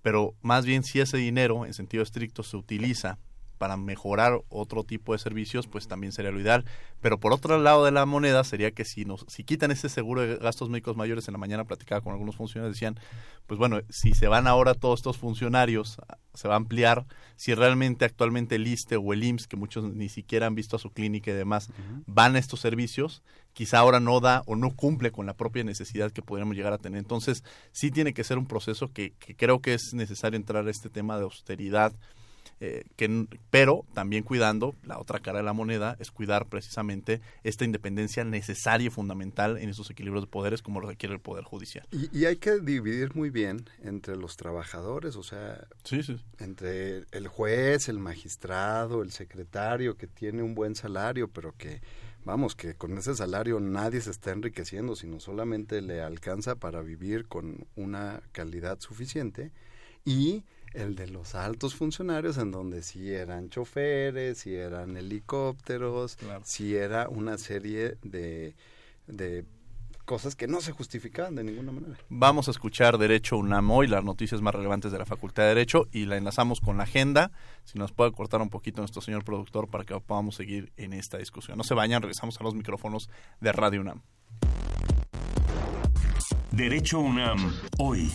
pero más bien si ese dinero, en sentido estricto, se utiliza para mejorar otro tipo de servicios, pues también sería lo ideal. Pero por otro lado de la moneda sería que si nos, si quitan ese seguro de gastos médicos mayores, en la mañana platicaba con algunos funcionarios, decían, pues bueno, si se van ahora todos estos funcionarios, se va a ampliar, si realmente actualmente el ISTE o el IMSS, que muchos ni siquiera han visto a su clínica y demás, van a estos servicios, quizá ahora no da o no cumple con la propia necesidad que podríamos llegar a tener. Entonces, sí tiene que ser un proceso que, que creo que es necesario entrar a este tema de austeridad, eh, que, pero también cuidando, la otra cara de la moneda es cuidar precisamente esta independencia necesaria y fundamental en esos equilibrios de poderes como lo requiere el Poder Judicial. Y, hay que dividir muy bien entre los trabajadores, o sea, entre el juez, el magistrado, el secretario que tiene un buen salario, pero que vamos, que con ese salario nadie se está enriqueciendo, sino solamente le alcanza para vivir con una calidad suficiente y el de los altos funcionarios, en donde sí eran choferes, sí eran helicópteros, sí era una serie de, de cosas que no se justificaban de ninguna manera. Vamos a escuchar Derecho UNAM hoy, las noticias más relevantes de la Facultad de Derecho, y la enlazamos con la agenda. Si nos puede cortar un poquito nuestro señor productor para que podamos seguir en esta discusión. No se vayan, regresamos a los micrófonos de Radio UNAM. Derecho UNAM, hoy.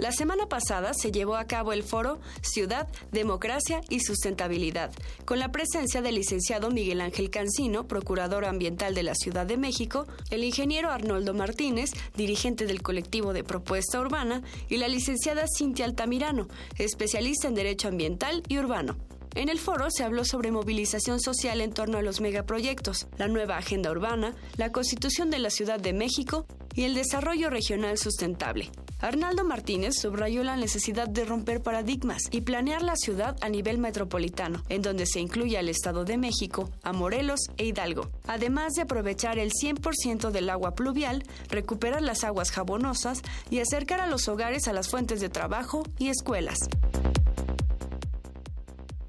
La semana pasada se llevó a cabo el foro Ciudad, Democracia y Sustentabilidad, con la presencia del licenciado Miguel Ángel Cancino, procurador ambiental de la Ciudad de México, el ingeniero Arnoldo Martínez, dirigente del colectivo de Propuesta Urbana, y la licenciada Cintia Altamirano, especialista en Derecho Ambiental y Urbano. En el foro se habló sobre movilización social en torno a los megaproyectos, la nueva agenda urbana, la constitución de la Ciudad de México y el desarrollo regional sustentable. Arnaldo Martínez subrayó la necesidad de romper paradigmas y planear la ciudad a nivel metropolitano, en donde se incluye al Estado de México, a Morelos e Hidalgo, además de aprovechar el 100% del agua pluvial, recuperar las aguas jabonosas y acercar a los hogares a las fuentes de trabajo y escuelas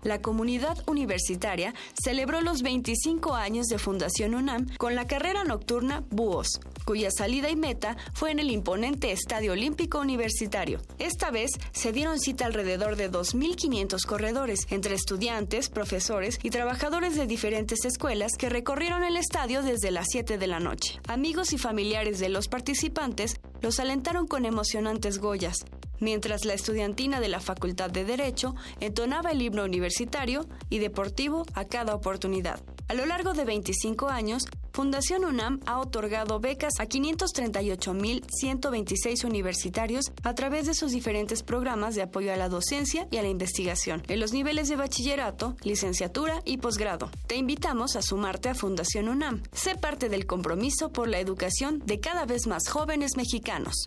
la comunidad universitaria celebró los 25 años de Fundación UNAM con la carrera nocturna Búhos, cuya salida y meta fue en el imponente Estadio Olímpico Universitario. Esta vez se dieron cita alrededor de 2.500 corredores, entre estudiantes, profesores y trabajadores de diferentes escuelas que recorrieron el estadio desde las 7 de la noche. Amigos y familiares de los participantes los alentaron con emocionantes goyas, mientras la estudiantina de la Facultad de Derecho entonaba el himno universitario y deportivo a cada oportunidad. A lo largo de 25 años, Fundación UNAM ha otorgado becas a 538.126 universitarios a través de sus diferentes programas de apoyo a la docencia y a la investigación, en los niveles de bachillerato, licenciatura y posgrado. Te invitamos a sumarte a Fundación UNAM. Sé parte del compromiso por la educación de cada vez más jóvenes mexicanos.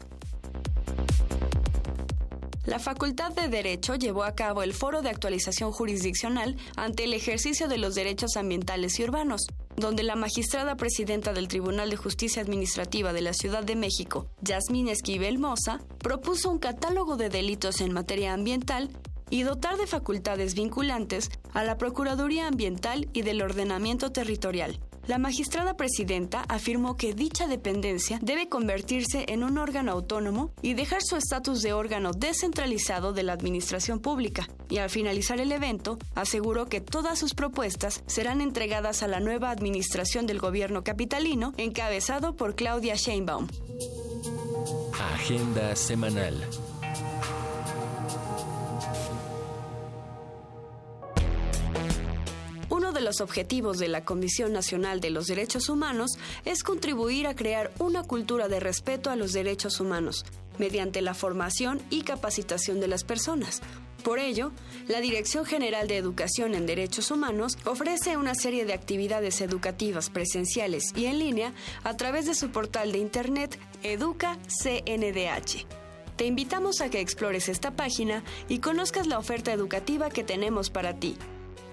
La Facultad de Derecho llevó a cabo el Foro de Actualización Jurisdiccional ante el ejercicio de los derechos ambientales y urbanos, donde la magistrada presidenta del Tribunal de Justicia Administrativa de la Ciudad de México, Yasmín Esquivel Moza, propuso un catálogo de delitos en materia ambiental y dotar de facultades vinculantes a la Procuraduría Ambiental y del Ordenamiento Territorial, la magistrada presidenta afirmó que dicha dependencia debe convertirse en un órgano autónomo y dejar su estatus de órgano descentralizado de la administración pública. Y al finalizar el evento, aseguró que todas sus propuestas serán entregadas a la nueva administración del gobierno capitalino, encabezado por Claudia Sheinbaum. Agenda semanal. Los objetivos de la Comisión Nacional de los Derechos Humanos es contribuir a crear una cultura de respeto a los derechos humanos, mediante la formación y capacitación de las personas. Por ello, la Dirección General de Educación en Derechos Humanos ofrece una serie de actividades educativas presenciales y en línea a través de su portal de Internet Educa CNDH. Te invitamos a que explores esta página y conozcas la oferta educativa que tenemos para ti.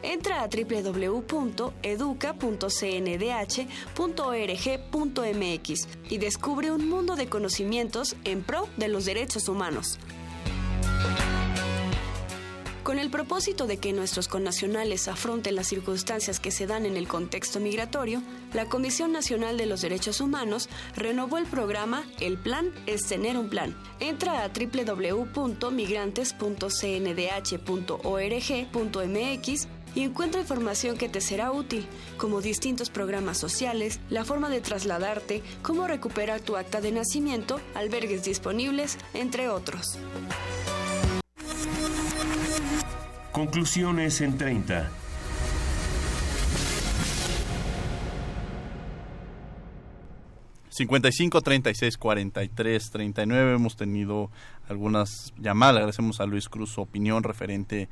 Entra a www.educa.cndh.org.mx y descubre un mundo de conocimientos en pro de los derechos humanos. Con el propósito de que nuestros connacionales afronten las circunstancias que se dan en el contexto migratorio, la Comisión Nacional de los Derechos Humanos renovó el programa El Plan es Tener un Plan. Entra a www.migrantes.cndh.org.mx y encuentra información que te será útil, como distintos programas sociales, la forma de trasladarte, cómo recuperar tu acta de nacimiento, albergues disponibles, entre otros. Conclusiones en 30. ...55, 36, 43, 39... ...hemos tenido algunas llamadas... ...agradecemos a Luis Cruz su opinión referente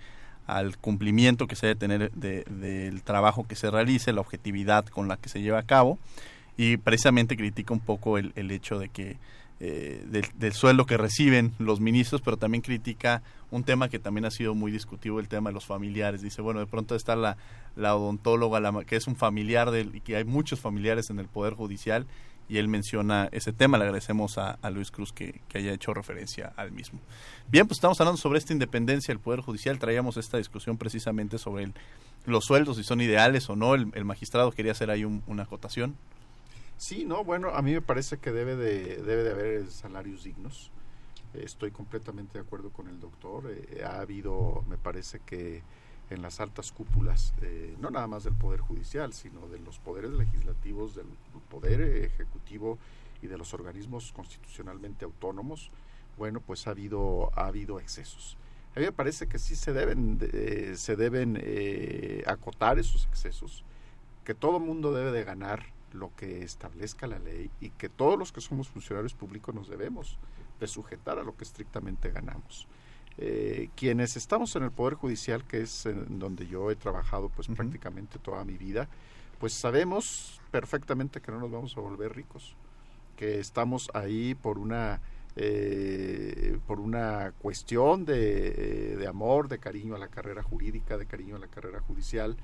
al cumplimiento que se debe tener del trabajo que se realice, la objetividad con la que se lleva a cabo y precisamente critica un poco el, hecho de que eh, del, sueldo que reciben los ministros, pero también critica un tema que también ha sido muy discutido, el tema de los familiares. Dice, bueno, de pronto está la, la odontóloga, la, que es un familiar del, y que hay muchos familiares en el Poder Judicial y él menciona ese tema. Le agradecemos a, Luis Cruz que, haya hecho referencia al mismo. Bien, pues estamos hablando sobre esta independencia del Poder Judicial. Traíamos esta discusión precisamente sobre los sueldos, si son ideales o no. El, magistrado quería hacer ahí una acotación. Sí, no, bueno, a mí me parece que debe de, debe de haber salarios dignos. estoy completamente de acuerdo con el doctor. Eh, ha habido, me parece que en las altas cúpulas, eh, no nada más del Poder Judicial, sino de los poderes legislativos, del Poder Ejecutivo y de los organismos constitucionalmente autónomos, bueno, pues ha habido, ha habido excesos. A mí me parece que sí se deben, se deben eh, acotar esos excesos, que todo mundo debe de ganar lo que establezca la ley y que todos los que somos funcionarios públicos nos debemos de sujetar a lo que estrictamente ganamos. Eh, quienes estamos en el Poder Judicial, que es en donde yo he trabajado pues prácticamente toda mi vida, pues sabemos perfectamente que no nos vamos a volver ricos, que estamos ahí por una eh, por una cuestión de, de, amor, de cariño a la carrera jurídica, de cariño a la carrera judicial,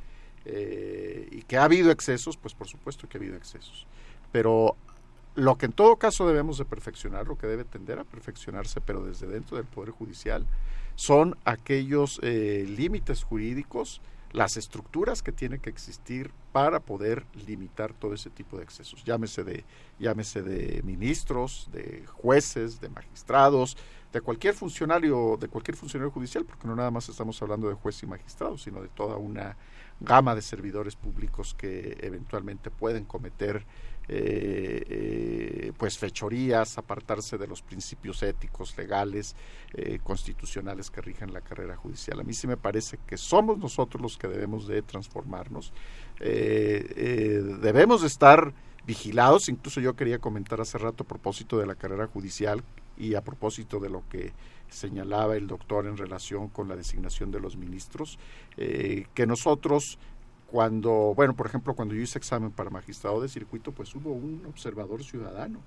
eh, y que ha habido excesos, pues por supuesto que ha habido excesos. Pero lo que en todo caso debemos de perfeccionar, lo que debe tender a perfeccionarse, pero desde dentro del Poder Judicial, son aquellos eh, límites jurídicos, las estructuras que tienen que existir para poder limitar todo ese tipo de excesos. Llámese de, llámese de ministros, de jueces, de magistrados, de cualquier funcionario, de cualquier funcionario judicial, porque no nada más estamos hablando de jueces y magistrados, sino de toda una gama de servidores públicos que eventualmente pueden cometer eh, eh, pues fechorías, apartarse de los principios éticos, legales, eh, constitucionales que rigen la carrera judicial. A mí sí me parece que somos nosotros los que debemos de transformarnos. debemos de estar vigilados, incluso yo quería comentar hace rato a propósito de la carrera judicial y a propósito de lo que señalaba el doctor en relación con la designación de los ministros, que nosotros cuando, bueno, por ejemplo, cuando yo hice examen para magistrado de circuito, pues hubo un observador ciudadano.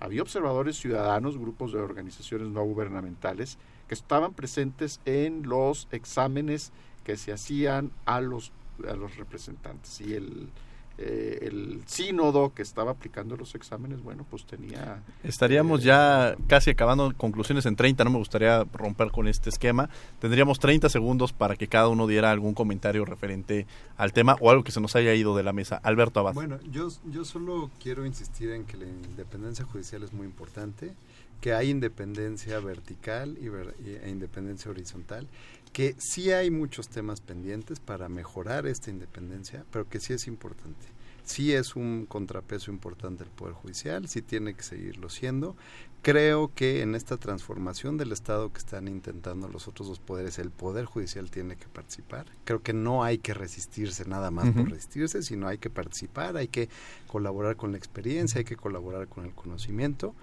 Había observadores ciudadanos, grupos de organizaciones no gubernamentales, que estaban presentes en los exámenes que se hacían a los, a los representantes. Y el, eh, el sínodo que estaba aplicando los exámenes, bueno, pues tenía... Estaríamos eh, ya casi acabando conclusiones en 30, no me gustaría romper con este esquema. Tendríamos 30 segundos para que cada uno diera algún comentario referente al tema o algo que se nos haya ido de la mesa. Alberto Abad. Bueno, yo, yo solo quiero insistir en que la independencia judicial es muy importante, que hay independencia vertical y, e independencia horizontal que sí hay muchos temas pendientes para mejorar esta independencia, pero que sí es importante. Sí es un contrapeso importante el Poder Judicial, sí tiene que seguirlo siendo. Creo que en esta transformación del Estado que están intentando los otros dos poderes, el Poder Judicial tiene que participar. Creo que no hay que resistirse nada más por resistirse, sino hay que participar, hay que colaborar con la experiencia, hay que colaborar con el conocimiento.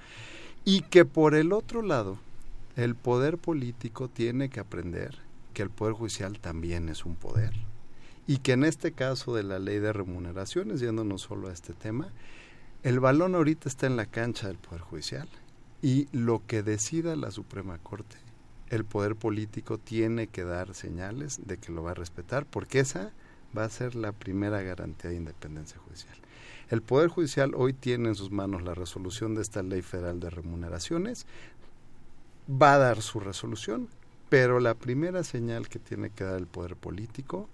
Y que por el otro lado, el poder político tiene que aprender que el Poder Judicial también es un poder y que en este caso de la ley de remuneraciones, yéndonos solo a este tema, el balón ahorita está en la cancha del Poder Judicial y lo que decida la Suprema Corte, el Poder Político tiene que dar señales de que lo va a respetar porque esa va a ser la primera garantía de independencia judicial. El Poder Judicial hoy tiene en sus manos la resolución de esta ley federal de remuneraciones, va a dar su resolución, pero la primera señal que tiene que dar el poder político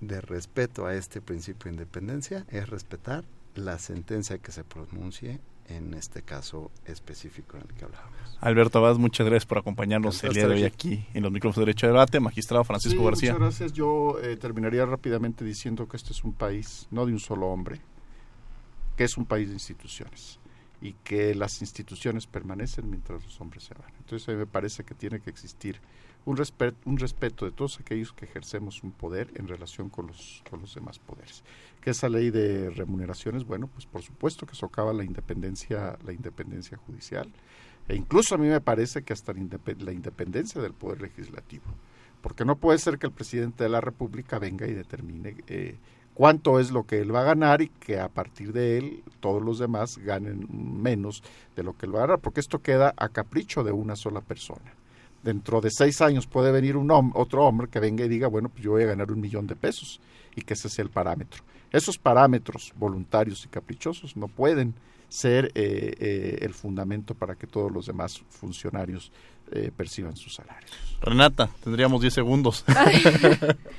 de respeto a este principio de independencia es respetar la sentencia que se pronuncie en este caso específico en el que hablábamos. Alberto Abad, muchas gracias por acompañarnos el día de hoy aquí en los micrófonos de Derecho de Debate. Magistrado Francisco García. Muchas gracias. Yo eh, terminaría rápidamente diciendo que este es un país no de un solo hombre, que es un país de instituciones y que las instituciones permanecen mientras los hombres se van. Entonces a mí me parece que tiene que existir un, respeto, de todos aquellos que ejercemos un poder en relación con los, con los demás poderes. Que esa ley de remuneraciones, bueno, pues por supuesto que socava la independencia, la independencia judicial, e incluso a mí me parece que hasta la independencia del poder legislativo, porque no puede ser que el presidente de la República venga y determine eh, cuánto es lo que él va a ganar y que a partir de él todos los demás ganen menos de lo que él va a ganar, porque esto queda a capricho de una sola persona dentro de seis años puede venir un otro hombre que venga y diga, bueno, pues yo voy a ganar un millón de pesos y que ese sea el parámetro. Esos parámetros voluntarios y caprichosos no pueden ser eh, eh, el fundamento para que todos los demás funcionarios eh, perciban sus salarios. Renata, tendríamos 10 segundos.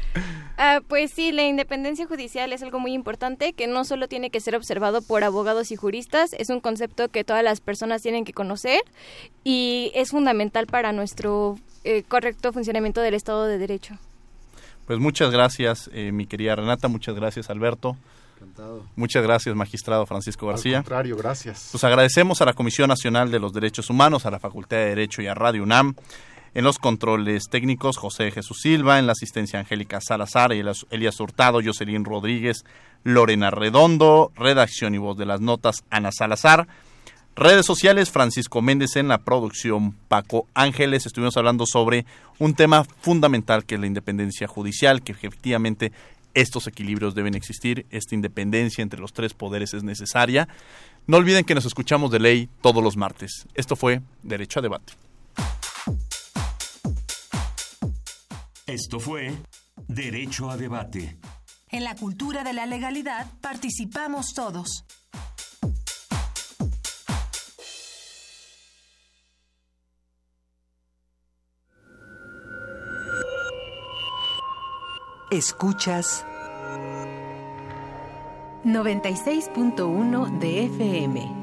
Ah, pues sí, la independencia judicial es algo muy importante que no solo tiene que ser observado por abogados y juristas, es un concepto que todas las personas tienen que conocer y es fundamental para nuestro eh, correcto funcionamiento del Estado de Derecho. Pues muchas gracias, eh, mi querida Renata, muchas gracias, Alberto. Muchas gracias, magistrado Francisco García. Al contrario, gracias. Pues agradecemos a la Comisión Nacional de los Derechos Humanos, a la Facultad de Derecho y a Radio UNAM. En los controles técnicos, José Jesús Silva, en la asistencia Angélica Salazar, Elías Hurtado, Jocelyn Rodríguez, Lorena Redondo, redacción y voz de las notas, Ana Salazar. Redes sociales, Francisco Méndez en la producción, Paco Ángeles. Estuvimos hablando sobre un tema fundamental que es la independencia judicial, que efectivamente estos equilibrios deben existir, esta independencia entre los tres poderes es necesaria. No olviden que nos escuchamos de ley todos los martes. Esto fue Derecho a Debate. Esto fue Derecho a Debate. En la cultura de la legalidad participamos todos. Escuchas 96.1 de FM.